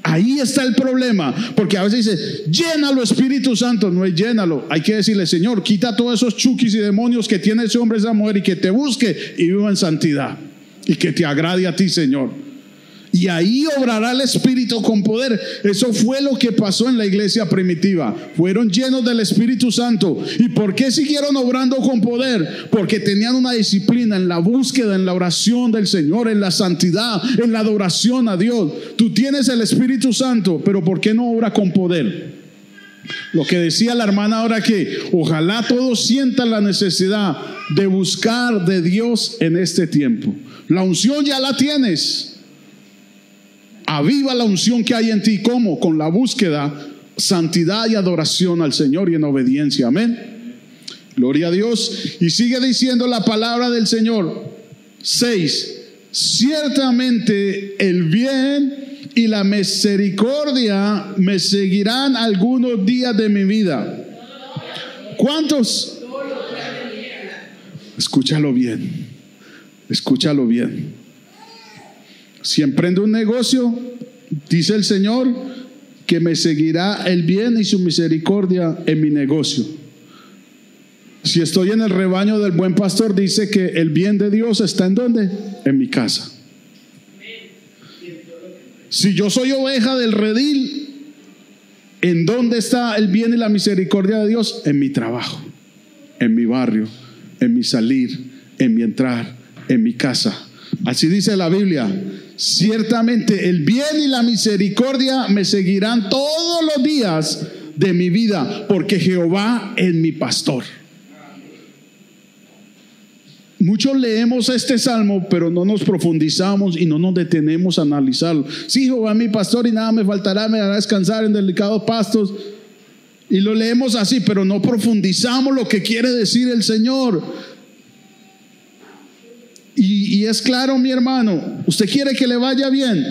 Ahí está el problema, porque a veces dice, llénalo Espíritu Santo, no es llénalo, hay que decirle, Señor, quita todos esos chukis y demonios que tiene ese hombre, esa mujer y que te busque y viva en santidad y que te agrade a ti, Señor. Y ahí obrará el Espíritu con poder. Eso fue lo que pasó en la iglesia primitiva. Fueron llenos del Espíritu Santo. ¿Y por qué siguieron obrando con poder? Porque tenían una disciplina en la búsqueda, en la oración del Señor, en la santidad, en la adoración a Dios. Tú tienes el Espíritu Santo, pero ¿por qué no obra con poder? Lo que decía la hermana ahora que ojalá todos sientan la necesidad de buscar de Dios en este tiempo. La unción ya la tienes. Aviva la unción que hay en ti. ¿Cómo? Con la búsqueda, santidad y adoración al Señor y en obediencia. Amén. Gloria a Dios. Y sigue diciendo la palabra del Señor. 6. Ciertamente el bien y la misericordia me seguirán algunos días de mi vida. ¿Cuántos? Escúchalo bien. Escúchalo bien. Si emprendo un negocio, dice el Señor que me seguirá el bien y su misericordia en mi negocio. Si estoy en el rebaño del buen pastor, dice que el bien de Dios está en dónde? En mi casa. Si yo soy oveja del redil, ¿en dónde está el bien y la misericordia de Dios? En mi trabajo, en mi barrio, en mi salir, en mi entrar, en mi casa. Así dice la Biblia. Ciertamente el bien y la misericordia me seguirán todos los días de mi vida, porque Jehová es mi pastor. Muchos leemos este salmo, pero no nos profundizamos y no nos detenemos a analizarlo. Sí, Jehová es mi pastor y nada me faltará, me hará descansar en delicados pastos. Y lo leemos así, pero no profundizamos lo que quiere decir el Señor. Y, es claro, mi hermano, usted quiere que le vaya bien.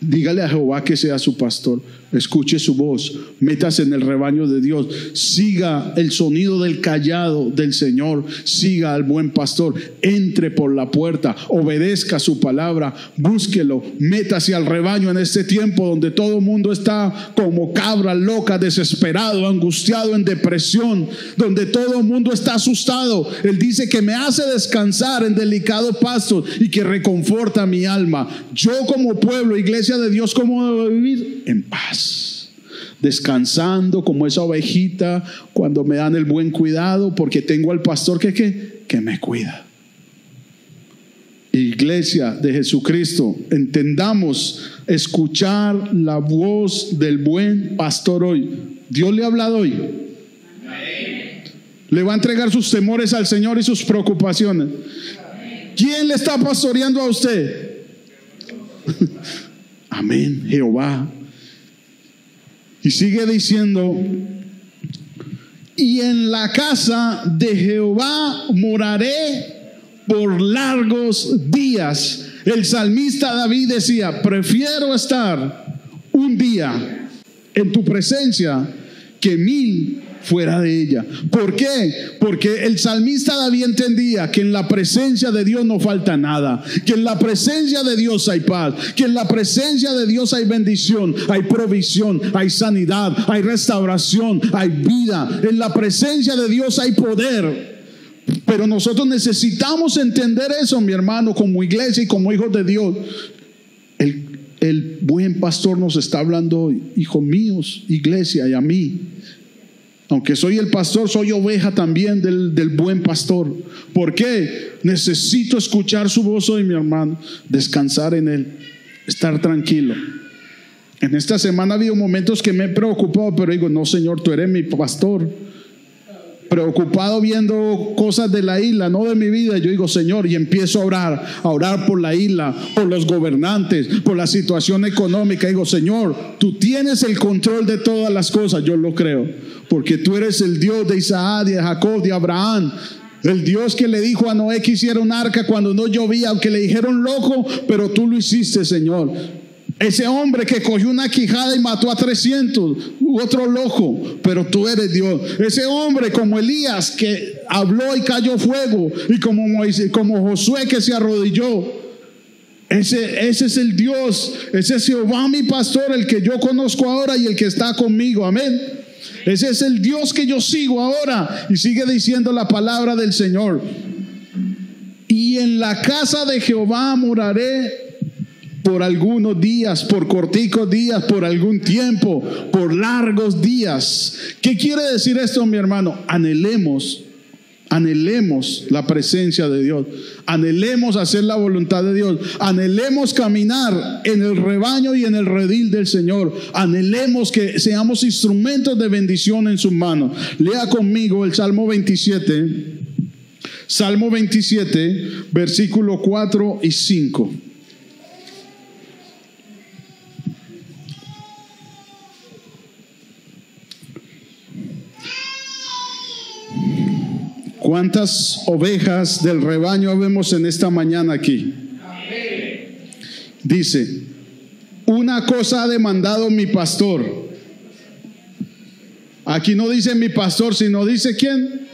Dígale a Jehová que sea su pastor. Escuche su voz, métase en el rebaño de Dios, siga el sonido del callado del Señor, siga al buen pastor, entre por la puerta, obedezca su palabra, búsquelo, métase al rebaño en este tiempo donde todo el mundo está como cabra loca, desesperado, angustiado, en depresión, donde todo el mundo está asustado. Él dice que me hace descansar en delicado pasto y que reconforta mi alma. Yo como pueblo, iglesia de Dios, ¿cómo debo vivir? En paz descansando como esa ovejita cuando me dan el buen cuidado porque tengo al pastor que, que, me cuida. Iglesia de Jesucristo, entendamos escuchar la voz del buen pastor hoy. Dios le ha hablado hoy. Le va a entregar sus temores al Señor y sus preocupaciones. ¿Quién le está pastoreando a usted? Amén, Jehová y sigue diciendo, y en la casa de Jehová moraré por largos días. El salmista David decía, prefiero estar un día en tu presencia que mil fuera de ella. ¿Por qué? Porque el salmista David entendía que en la presencia de Dios no falta nada, que en la presencia de Dios hay paz, que en la presencia de Dios hay bendición, hay provisión, hay sanidad, hay restauración, hay vida. En la presencia de Dios hay poder. Pero nosotros necesitamos entender eso, mi hermano, como iglesia y como hijos de Dios. El, el buen pastor nos está hablando hoy, hijos míos, iglesia y a mí. Aunque soy el pastor, soy oveja también del, del, buen pastor. ¿Por qué? Necesito escuchar su voz hoy, mi hermano, descansar en él, estar tranquilo. En esta semana ha habido momentos que me he preocupado, pero digo, no, Señor, tú eres mi pastor preocupado viendo cosas de la isla, no de mi vida. Yo digo, Señor, y empiezo a orar, a orar por la isla, por los gobernantes, por la situación económica. Digo, Señor, tú tienes el control de todas las cosas, yo lo creo, porque tú eres el Dios de Isaac, de Jacob, de Abraham. El Dios que le dijo a Noé que hiciera un arca cuando no llovía, aunque le dijeron loco, pero tú lo hiciste, Señor. Ese hombre que cogió una quijada y mató a 300, otro loco, pero tú eres Dios. Ese hombre como Elías que habló y cayó fuego, y como, como Josué que se arrodilló. Ese, ese es el Dios, ese es Jehová mi pastor, el que yo conozco ahora y el que está conmigo. Amén. Ese es el Dios que yo sigo ahora. Y sigue diciendo la palabra del Señor. Y en la casa de Jehová moraré por algunos días, por corticos días, por algún tiempo, por largos días. ¿Qué quiere decir esto, mi hermano? Anhelemos, anhelemos la presencia de Dios, anhelemos hacer la voluntad de Dios, anhelemos caminar en el rebaño y en el redil del Señor, anhelemos que seamos instrumentos de bendición en sus manos. Lea conmigo el Salmo 27. Salmo 27, versículo 4 y 5. ¿Cuántas ovejas del rebaño vemos en esta mañana aquí? Dice, una cosa ha demandado mi pastor. Aquí no dice mi pastor, sino dice quién.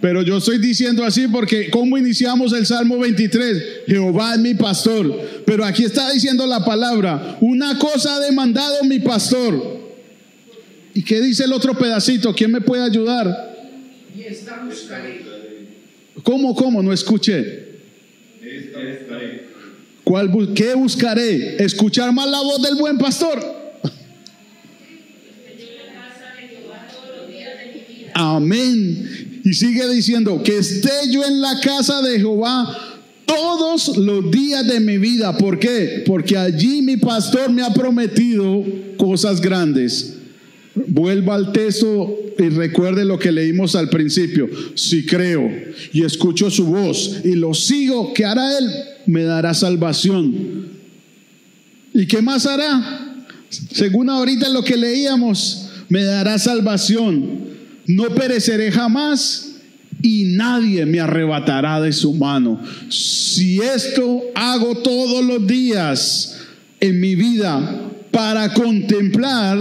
Pero yo estoy diciendo así porque ¿cómo iniciamos el Salmo 23? Jehová es mi pastor. Pero aquí está diciendo la palabra, una cosa ha demandado mi pastor. ¿Y qué dice el otro pedacito? ¿Quién me puede ayudar? ¿Cómo, cómo? No escuché. ¿Cuál, ¿Qué buscaré? ¿Escuchar más la voz del buen pastor? Amén. Y sigue diciendo, que esté yo en la casa de Jehová todos los días de mi vida. ¿Por qué? Porque allí mi pastor me ha prometido cosas grandes. Vuelva al texto y recuerde lo que leímos al principio. Si creo y escucho su voz y lo sigo, ¿qué hará Él? Me dará salvación. ¿Y qué más hará? Según ahorita lo que leíamos, me dará salvación. No pereceré jamás y nadie me arrebatará de su mano. Si esto hago todos los días, en mi vida para contemplar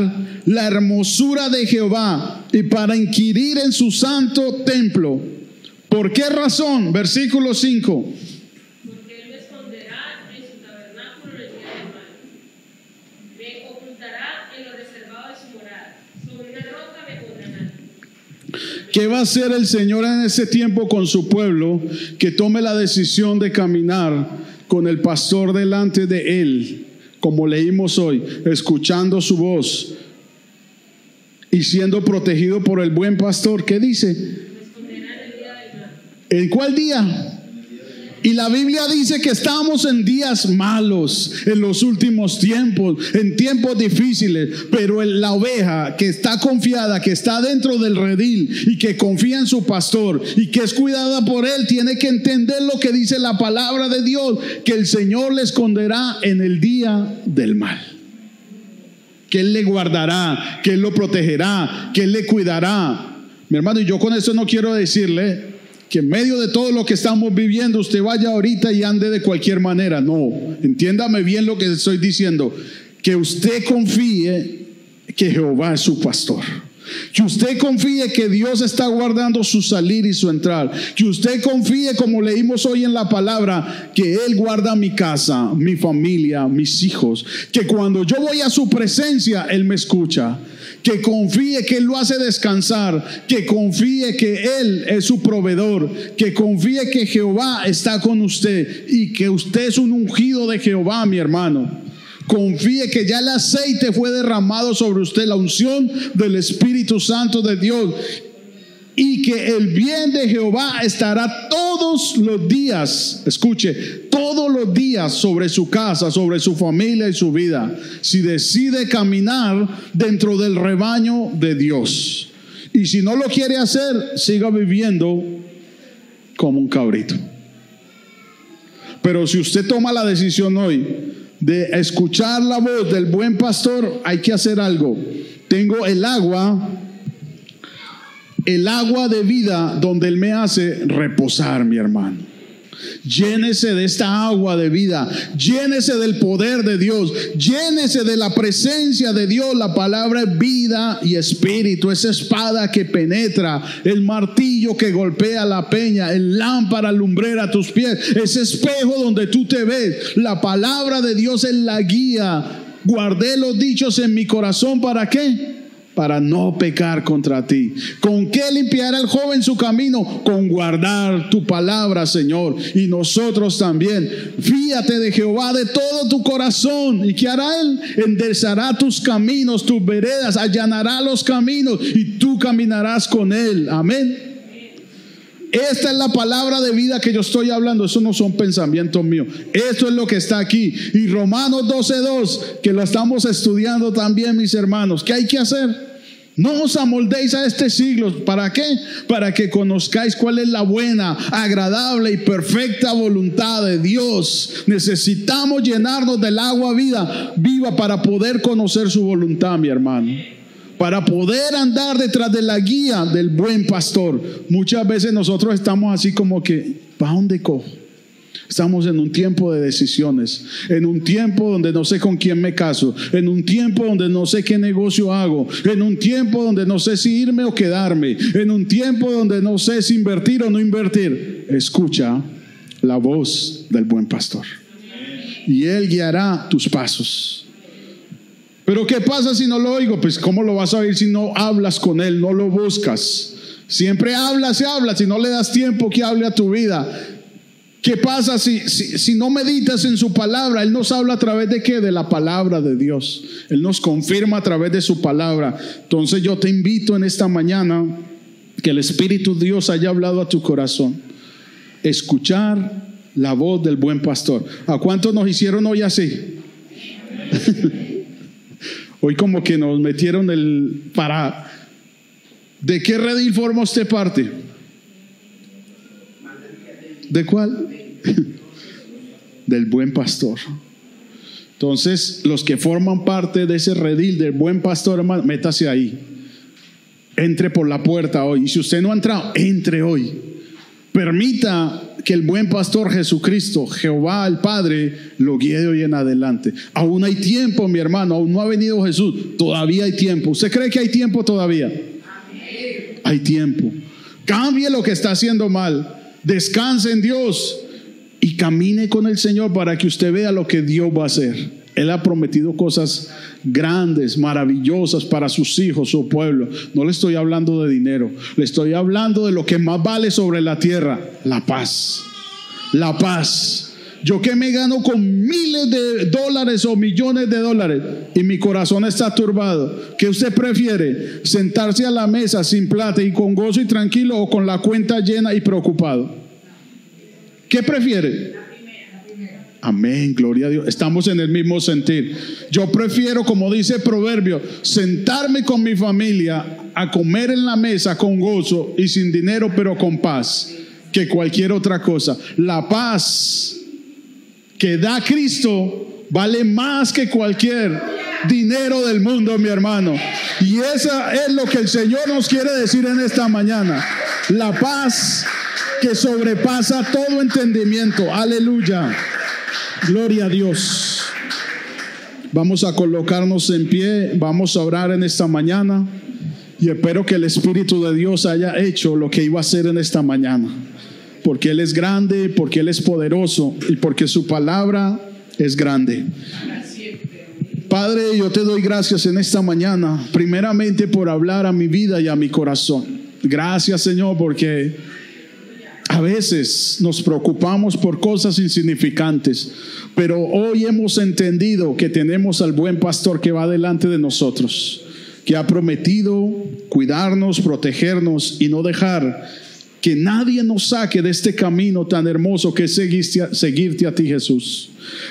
la hermosura de Jehová y para inquirir en su santo templo. ¿Por qué razón? Versículo 5. Porque él me esconderá en su tabernáculo en el día del mal. Me ocultará en lo reservado de su morada. Sobre una roca me pondrán alto. ¿Qué va a hacer el Señor en ese tiempo con su pueblo que tome la decisión de caminar con el pastor delante de él, como leímos hoy, escuchando su voz y siendo protegido por el buen pastor? ¿Qué dice? ¿En cuál día? Y la Biblia dice que estamos en días malos, en los últimos tiempos, en tiempos difíciles, pero la oveja que está confiada, que está dentro del redil y que confía en su pastor y que es cuidada por él, tiene que entender lo que dice la palabra de Dios, que el Señor le esconderá en el día del mal que Él le guardará, que Él lo protegerá, que Él le cuidará. Mi hermano, y yo con esto no quiero decirle que en medio de todo lo que estamos viviendo usted vaya ahorita y ande de cualquier manera. No, entiéndame bien lo que estoy diciendo. Que usted confíe que Jehová es su pastor. Que usted confíe que Dios está guardando su salir y su entrar. Que usted confíe, como leímos hoy en la palabra, que Él guarda mi casa, mi familia, mis hijos. Que cuando yo voy a su presencia, Él me escucha. Que confíe que Él lo hace descansar. Que confíe que Él es su proveedor. Que confíe que Jehová está con usted. Y que usted es un ungido de Jehová, mi hermano. Confíe que ya el aceite fue derramado sobre usted, la unción del Espíritu Santo de Dios. Y que el bien de Jehová estará todos los días, escuche, todos los días sobre su casa, sobre su familia y su vida, si decide caminar dentro del rebaño de Dios. Y si no lo quiere hacer, siga viviendo como un cabrito. Pero si usted toma la decisión hoy de escuchar la voz del buen pastor, hay que hacer algo. Tengo el agua, el agua de vida donde Él me hace reposar, mi hermano. Llénese de esta agua de vida, llénese del poder de Dios, llénese de la presencia de Dios. La palabra es vida y espíritu, esa espada que penetra, el martillo que golpea la peña, el lámpara lumbrera a tus pies, ese espejo donde tú te ves. La palabra de Dios es la guía. Guardé los dichos en mi corazón, ¿para qué? Para no pecar contra ti. ¿Con qué limpiará el joven su camino? Con guardar tu palabra, Señor. Y nosotros también. Fíate de Jehová de todo tu corazón. ¿Y qué hará Él? Enderezará tus caminos, tus veredas, allanará los caminos y tú caminarás con Él. Amén. Esta es la palabra de vida que yo estoy hablando. Eso no son pensamientos míos. Esto es lo que está aquí. Y Romanos 12.2, que lo estamos estudiando también, mis hermanos. ¿Qué hay que hacer? No os amoldéis a este siglo. ¿Para qué? Para que conozcáis cuál es la buena, agradable y perfecta voluntad de Dios. Necesitamos llenarnos del agua vida, viva para poder conocer su voluntad, mi hermano para poder andar detrás de la guía del buen pastor. Muchas veces nosotros estamos así como que, ¿para dónde cojo? Estamos en un tiempo de decisiones, en un tiempo donde no sé con quién me caso, en un tiempo donde no sé qué negocio hago, en un tiempo donde no sé si irme o quedarme, en un tiempo donde no sé si invertir o no invertir. Escucha la voz del buen pastor y él guiará tus pasos. Pero ¿qué pasa si no lo oigo? Pues ¿cómo lo vas a oír si no hablas con Él, no lo buscas? Siempre hablas y hablas, si no le das tiempo que hable a tu vida. ¿Qué pasa si, si, no meditas en su palabra? Él nos habla a través de qué? De la palabra de Dios. Él nos confirma a través de su palabra. Entonces yo te invito en esta mañana que el Espíritu Dios haya hablado a tu corazón. Escuchar la voz del buen pastor. ¿A cuántos nos hicieron hoy así? Hoy como que nos metieron el para... ¿De qué redil forma usted parte? ¿De cuál? Del buen pastor. Entonces, los que forman parte de ese redil del buen pastor, hermano, métase ahí. Entre por la puerta hoy. Y si usted no ha entrado, entre hoy. Permita que el buen pastor Jesucristo, Jehová el Padre, lo guíe de hoy en adelante. Aún hay tiempo, mi hermano, aún no ha venido Jesús, todavía hay tiempo. ¿Usted cree que hay tiempo todavía? Hay tiempo. Cambie lo que está haciendo mal, descanse en Dios y camine con el Señor para que usted vea lo que Dios va a hacer. Él ha prometido cosas grandes, maravillosas para sus hijos, su pueblo. No le estoy hablando de dinero, le estoy hablando de lo que más vale sobre la tierra, la paz. La paz. Yo que me gano con miles de dólares o millones de dólares y mi corazón está turbado. ¿Qué usted prefiere? ¿Sentarse a la mesa sin plata y con gozo y tranquilo o con la cuenta llena y preocupado? ¿Qué prefiere? Amén, gloria a Dios. Estamos en el mismo sentir. Yo prefiero, como dice el proverbio, sentarme con mi familia a comer en la mesa con gozo y sin dinero, pero con paz, que cualquier otra cosa. La paz que da Cristo vale más que cualquier dinero del mundo, mi hermano. Y eso es lo que el Señor nos quiere decir en esta mañana. La paz que sobrepasa todo entendimiento. Aleluya. Gloria a Dios. Vamos a colocarnos en pie, vamos a orar en esta mañana y espero que el Espíritu de Dios haya hecho lo que iba a hacer en esta mañana. Porque Él es grande, porque Él es poderoso y porque su palabra es grande. Padre, yo te doy gracias en esta mañana, primeramente por hablar a mi vida y a mi corazón. Gracias Señor, porque a veces nos preocupamos por cosas insignificantes, pero hoy hemos entendido que tenemos al buen pastor que va delante de nosotros, que ha prometido cuidarnos, protegernos y no dejar que nadie nos saque de este camino tan hermoso que es seguirte a ti, Jesús.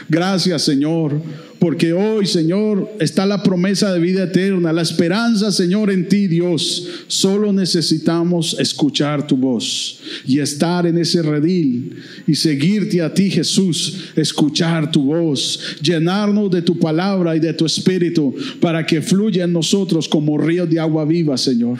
Gracias, Señor, porque hoy, Señor, está la promesa de vida eterna, la esperanza, Señor, en ti, Dios. Solo necesitamos escuchar tu voz y estar en ese redil y seguirte a ti, Jesús, escuchar tu voz, llenarnos de tu palabra y de tu espíritu para que fluya en nosotros como río de agua viva, Señor.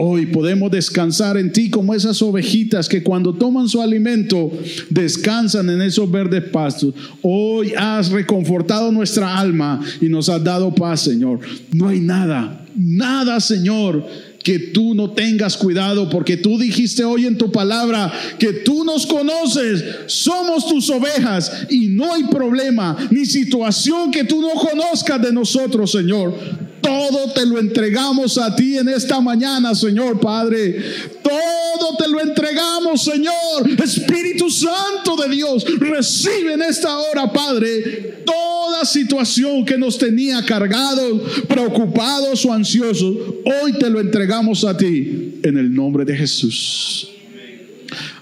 Hoy podemos descansar en ti como esas ovejitas que cuando toman su alimento descansan en esos verdes pastos. Hoy has reconfortado nuestra alma y nos has dado paz, Señor. No hay nada, nada, Señor que tú no tengas cuidado, porque tú dijiste hoy en tu palabra que tú nos conoces, somos tus ovejas y no hay problema ni situación que tú no conozcas de nosotros, Señor. Todo te lo entregamos a ti en esta mañana, Señor Padre. Todo te lo entregamos, Señor. Espíritu Santo de Dios, recibe en esta hora, Padre, toda situación que nos tenía cargados, preocupados o ansiosos. Hoy te lo entregamos a ti en el nombre de Jesús.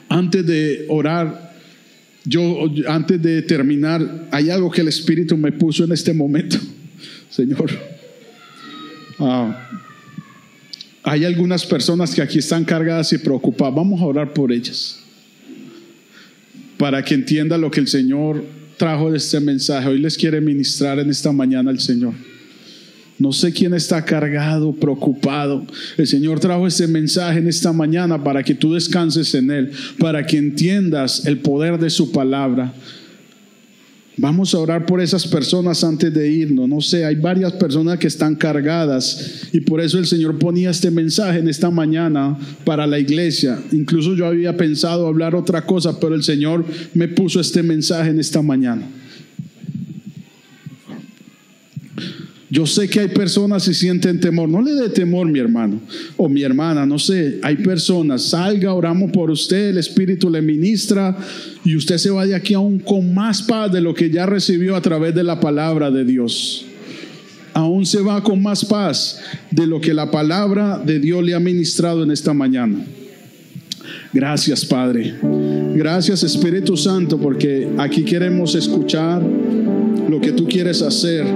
Antes de orar, yo antes de terminar, hay algo que el Espíritu me puso en este momento, Señor. Ah, hay algunas personas que aquí están cargadas y preocupadas. Vamos a orar por ellas. Para que entienda lo que el Señor trajo de este mensaje. Hoy les quiere ministrar en esta mañana el Señor. No sé quién está cargado, preocupado. El Señor trajo este mensaje en esta mañana para que tú descanses en Él, para que entiendas el poder de su palabra. Vamos a orar por esas personas antes de irnos. No sé, hay varias personas que están cargadas y por eso el Señor ponía este mensaje en esta mañana para la iglesia. Incluso yo había pensado hablar otra cosa, pero el Señor me puso este mensaje en esta mañana. Yo sé que hay personas que sienten temor. No le dé temor, mi hermano o mi hermana. No sé, hay personas. Salga, oramos por usted. El Espíritu le ministra y usted se va de aquí aún con más paz de lo que ya recibió a través de la palabra de Dios. Aún se va con más paz de lo que la palabra de Dios le ha ministrado en esta mañana. Gracias, Padre. Gracias, Espíritu Santo, porque aquí queremos escuchar lo que tú quieres hacer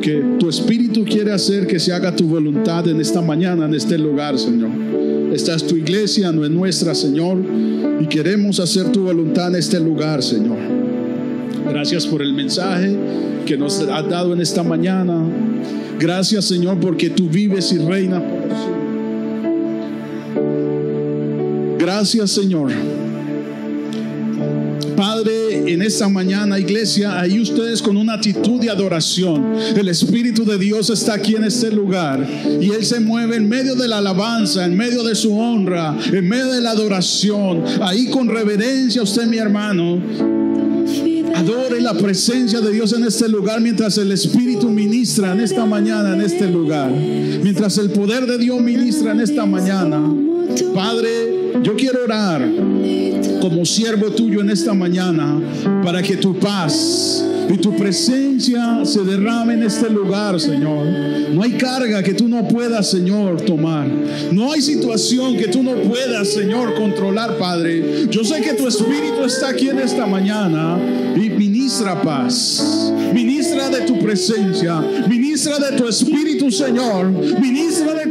que tu espíritu quiere hacer que se haga tu voluntad en esta mañana, en este lugar, Señor. Esta es tu iglesia, no es nuestra, Señor, y queremos hacer tu voluntad en este lugar, Señor. Gracias por el mensaje que nos has dado en esta mañana. Gracias, Señor, porque tú vives y reinas Gracias, Señor. Padre, en esta mañana, iglesia, ahí ustedes con una actitud de adoración. El Espíritu de Dios está aquí en este lugar y Él se mueve en medio de la alabanza, en medio de su honra, en medio de la adoración. Ahí con reverencia, usted, mi hermano, Adore la presencia de Dios en este lugar mientras el Espíritu ministra en esta mañana, en este lugar. Mientras el poder de Dios ministra en esta mañana. Padre, yo quiero orar como siervo tuyo en esta mañana para que tu paz y tu presencia se derrame en este lugar, Señor. No hay carga que tú no puedas, Señor, tomar. No hay situación que tú no puedas, Señor, controlar, Padre. Yo sé que tu espíritu está aquí en esta mañana y ministra paz. Ministra de tu presencia. Ministra de tu espíritu, Señor. Ministra de